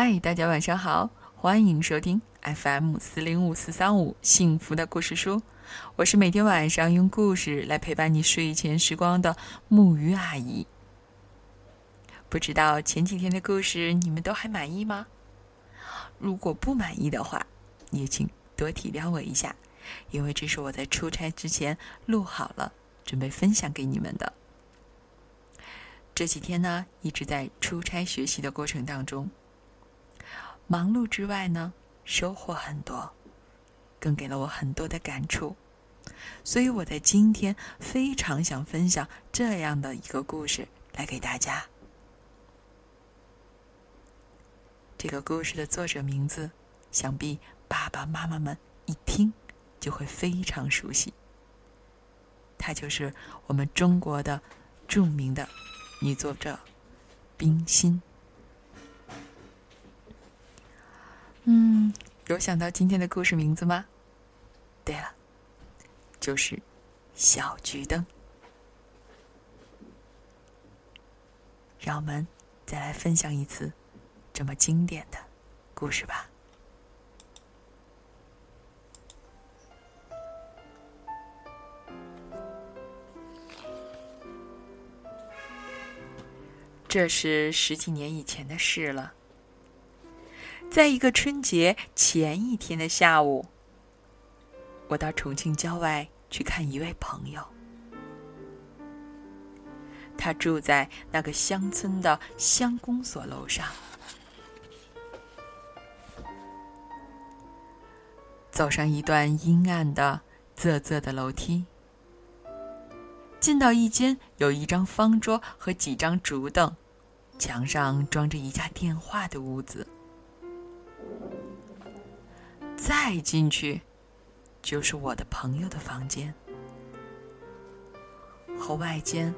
嗨，大家晚上好，欢迎收听 FM 四零五四三五幸福的故事书。我是每天晚上用故事来陪伴你睡前时光的木鱼阿姨。不知道前几天的故事你们都还满意吗？如果不满意的话，也请多体谅我一下，因为这是我在出差之前录好了，准备分享给你们的。这几天呢，一直在出差学习的过程当中。忙碌之外呢，收获很多，更给了我很多的感触，所以我在今天非常想分享这样的一个故事来给大家。这个故事的作者名字，想必爸爸妈妈们一听就会非常熟悉。她就是我们中国的著名的女作者冰心。嗯，有想到今天的故事名字吗？对了，就是小桔灯。让我们再来分享一次这么经典的故事吧。这是十几年以前的事了。在一个春节前一天的下午，我到重庆郊外去看一位朋友。他住在那个乡村的乡公所楼上。走上一段阴暗的、仄仄的楼梯，进到一间有一张方桌和几张竹凳，墙上装着一架电话的屋子。再进去，就是我的朋友的房间，和外间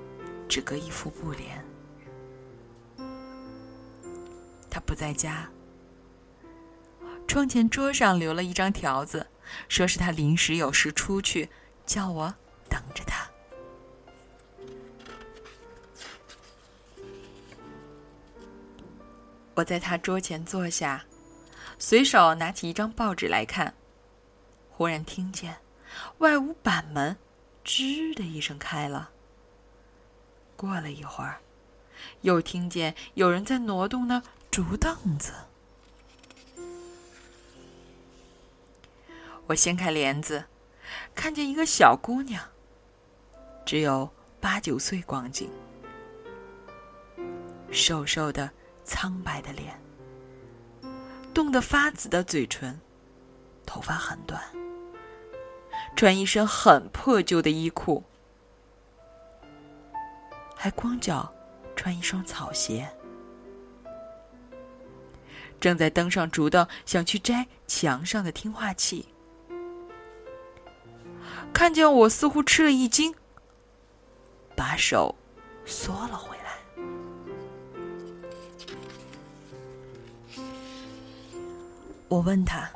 只隔一副布帘。他不在家，窗前桌上留了一张条子，说是他临时有事出去，叫我等着他。我在他桌前坐下。随手拿起一张报纸来看，忽然听见外屋板门“吱”的一声开了。过了一会儿，又听见有人在挪动那竹凳子。我掀开帘子，看见一个小姑娘，只有八九岁光景，瘦瘦的、苍白的脸。冻得发紫的嘴唇，头发很短，穿一身很破旧的衣裤，还光脚穿一双草鞋，正在登上竹凳想去摘墙上的听话器，看见我似乎吃了一惊，把手缩了回。我问他：“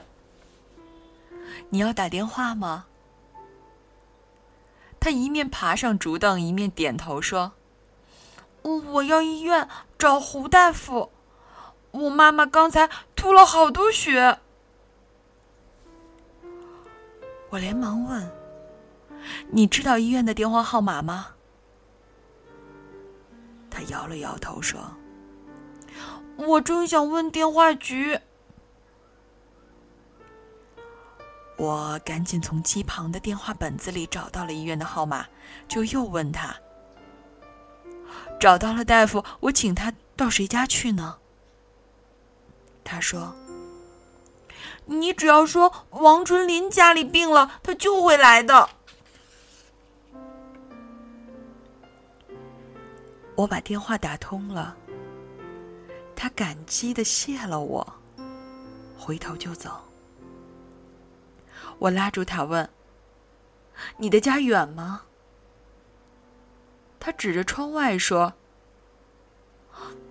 你要打电话吗？”他一面爬上竹凳，一面点头说：“我要医院找胡大夫，我妈妈刚才吐了好多血。”我连忙问：“你知道医院的电话号码吗？”他摇了摇头说：“我正想问电话局。”我赶紧从机旁的电话本子里找到了医院的号码，就又问他：“找到了大夫，我请他到谁家去呢？”他说：“你只要说王春林家里病了，他就会来的。”我把电话打通了，他感激的谢了我，回头就走。我拉住他问：“你的家远吗？”他指着窗外说：“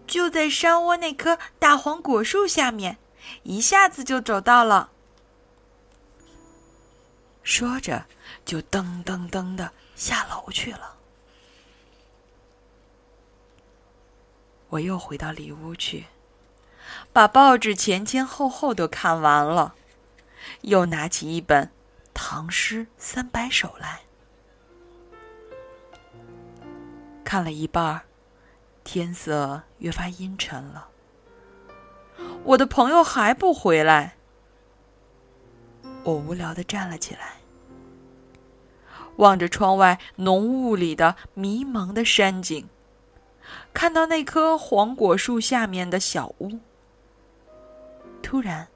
就在山窝那棵大黄果树下面，一下子就走到了。”说着，就噔噔噔的下楼去了。我又回到里屋去，把报纸前前后后都看完了，又拿起一本《唐诗三百首》来，看了一半，天色越发阴沉了。我的朋友还不回来，我无聊的站了起来，望着窗外浓雾里的迷茫的山景，看到那棵黄果树下面的小屋。突然，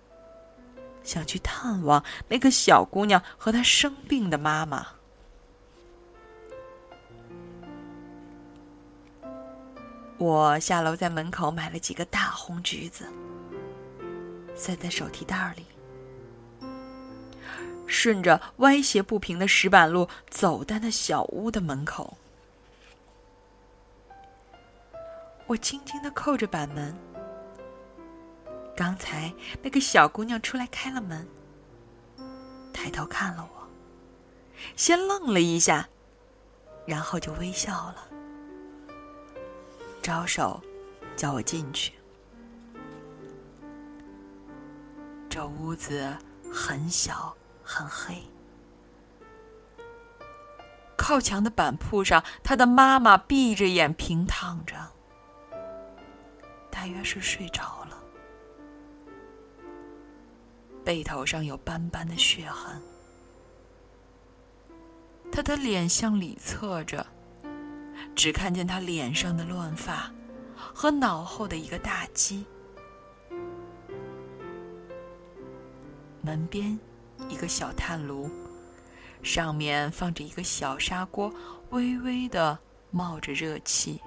想去探望那个小姑娘和她生病的妈妈。我下楼在门口买了几个大红橘子，塞在手提袋里，顺着歪斜不平的石板路走到那小屋的门口。我轻轻的扣着板门。刚才那个小姑娘出来开了门，抬头看了我，先愣了一下，然后就微笑了，招手叫我进去。这屋子很小很黑，靠墙的板铺上，他的妈妈闭着眼平躺着，大约是睡着了。背头上有斑斑的血痕，他的脸向里侧着，只看见他脸上的乱发和脑后的一个大鸡。门边一个小炭炉，上面放着一个小砂锅，微微的冒着热气。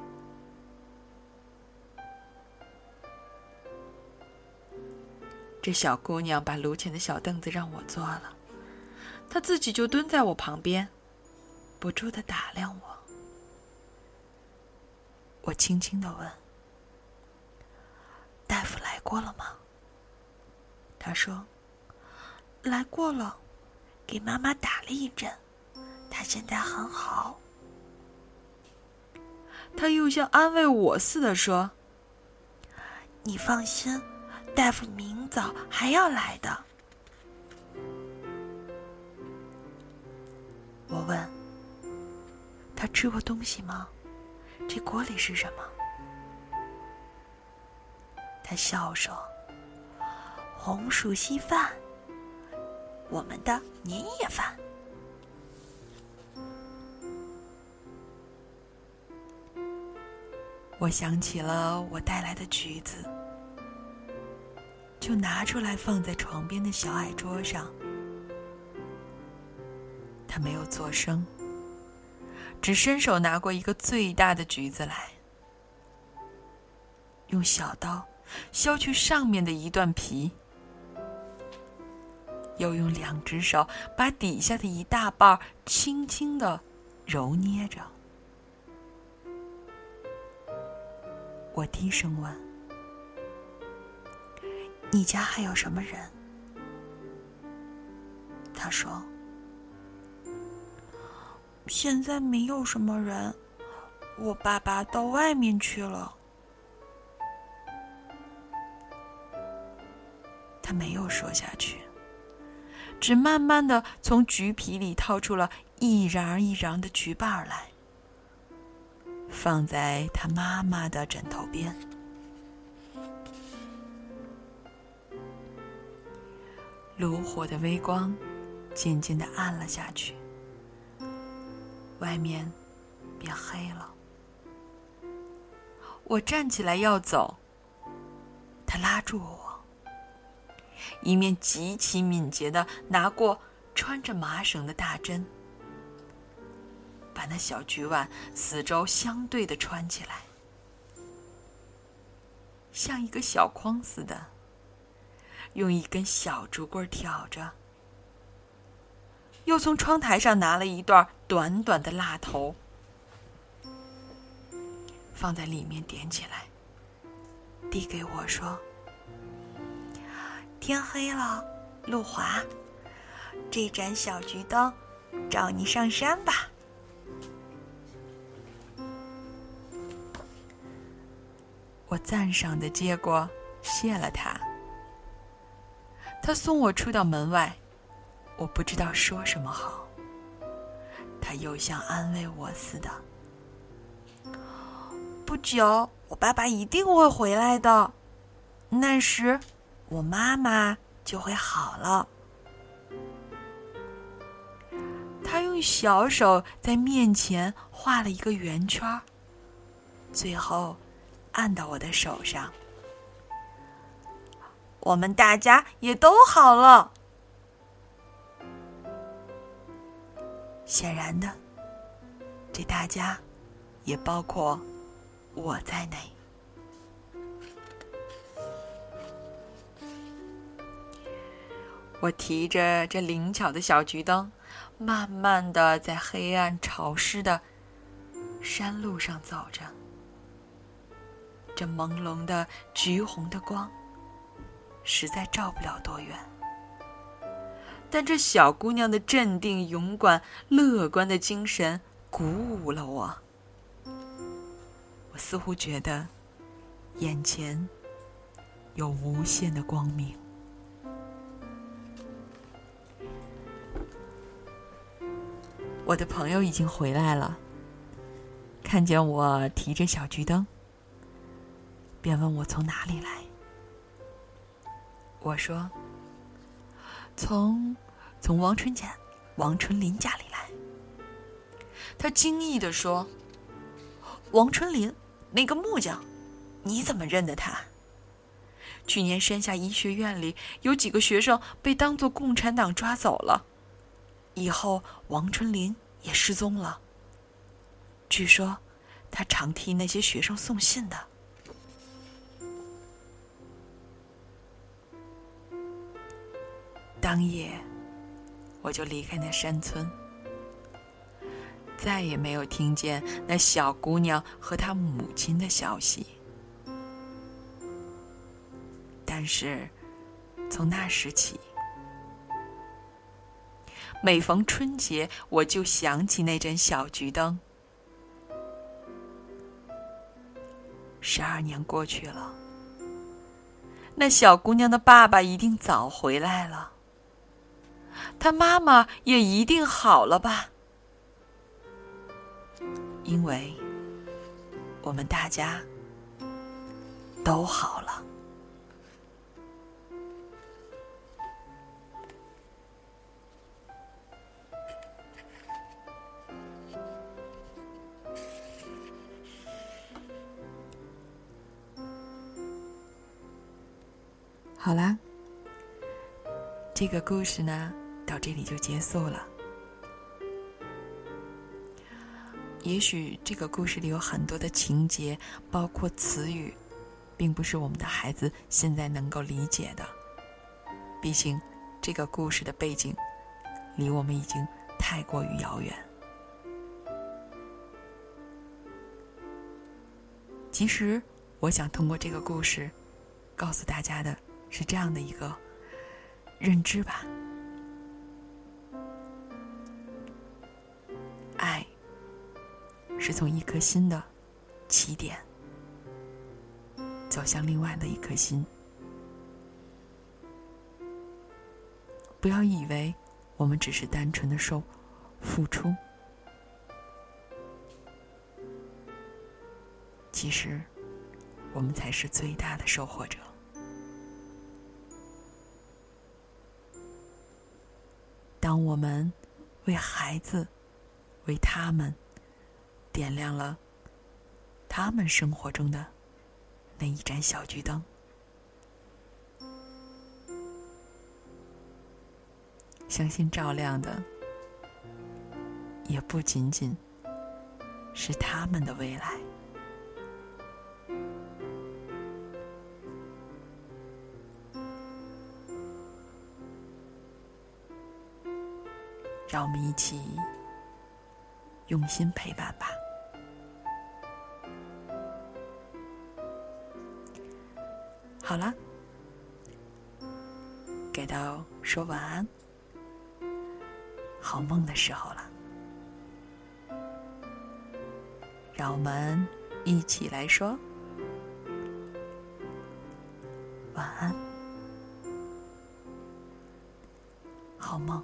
这小姑娘把炉前的小凳子让我坐了，她自己就蹲在我旁边，不住的打量我。我轻轻的问：“大夫来过了吗？”他说：“来过了，给妈妈打了一针，她现在很好。”他又像安慰我似的说：“你放心。”大夫明早还要来的。我问：“他吃过东西吗？这锅里是什么？”他笑说：“红薯稀饭，我们的年夜饭。”我想起了我带来的橘子。就拿出来放在床边的小矮桌上。他没有作声，只伸手拿过一个最大的橘子来，用小刀削去上面的一段皮，又用两只手把底下的一大半轻轻的揉捏着。我低声问。你家还有什么人？他说：“现在没有什么人，我爸爸到外面去了。”他没有说下去，只慢慢的从橘皮里掏出了一瓤一瓤的橘瓣来，放在他妈妈的枕头边。炉火的微光渐渐的暗了下去，外面变黑了。我站起来要走，他拉住我，一面极其敏捷的拿过穿着麻绳的大针，把那小菊碗四周相对的穿起来，像一个小筐似的。用一根小竹棍挑着，又从窗台上拿了一段短短的蜡头，放在里面点起来，递给我说：“天黑了，路滑，这盏小桔灯照你上山吧。”我赞赏的接过谢了他。他送我出到门外，我不知道说什么好。他又像安慰我似的：“不久，我爸爸一定会回来的，那时我妈妈就会好了。”他用小手在面前画了一个圆圈，最后按到我的手上。我们大家也都好了。显然的，这大家也包括我在内。我提着这灵巧的小桔灯，慢慢的在黑暗潮湿的山路上走着。这朦胧的橘红的光。实在照不了多远，但这小姑娘的镇定、勇敢、乐观的精神鼓舞了我。我似乎觉得眼前有无限的光明。我的朋友已经回来了，看见我提着小桔灯，便问我从哪里来。我说：“从从王春家、王春林家里来。”他惊异的说：“王春林，那个木匠，你怎么认得他？去年山下医学院里有几个学生被当作共产党抓走了，以后王春林也失踪了。据说他常替那些学生送信的。”当夜，我就离开那山村，再也没有听见那小姑娘和她母亲的消息。但是，从那时起，每逢春节，我就想起那盏小桔灯。十二年过去了，那小姑娘的爸爸一定早回来了。他妈妈也一定好了吧？因为我们大家都好了。好啦，这个故事呢？到这里就结束了。也许这个故事里有很多的情节，包括词语，并不是我们的孩子现在能够理解的。毕竟，这个故事的背景离我们已经太过于遥远。其实，我想通过这个故事，告诉大家的是这样的一个认知吧。爱是从一颗心的起点，走向另外的一颗心。不要以为我们只是单纯的受付出，其实我们才是最大的收获者。当我们为孩子，为他们。点亮了他们生活中的那一盏小桔灯，相信照亮的也不仅仅是他们的未来。让我们一起用心陪伴吧。好了，该到说晚安、好梦的时候了。让我们一起来说晚安，好梦。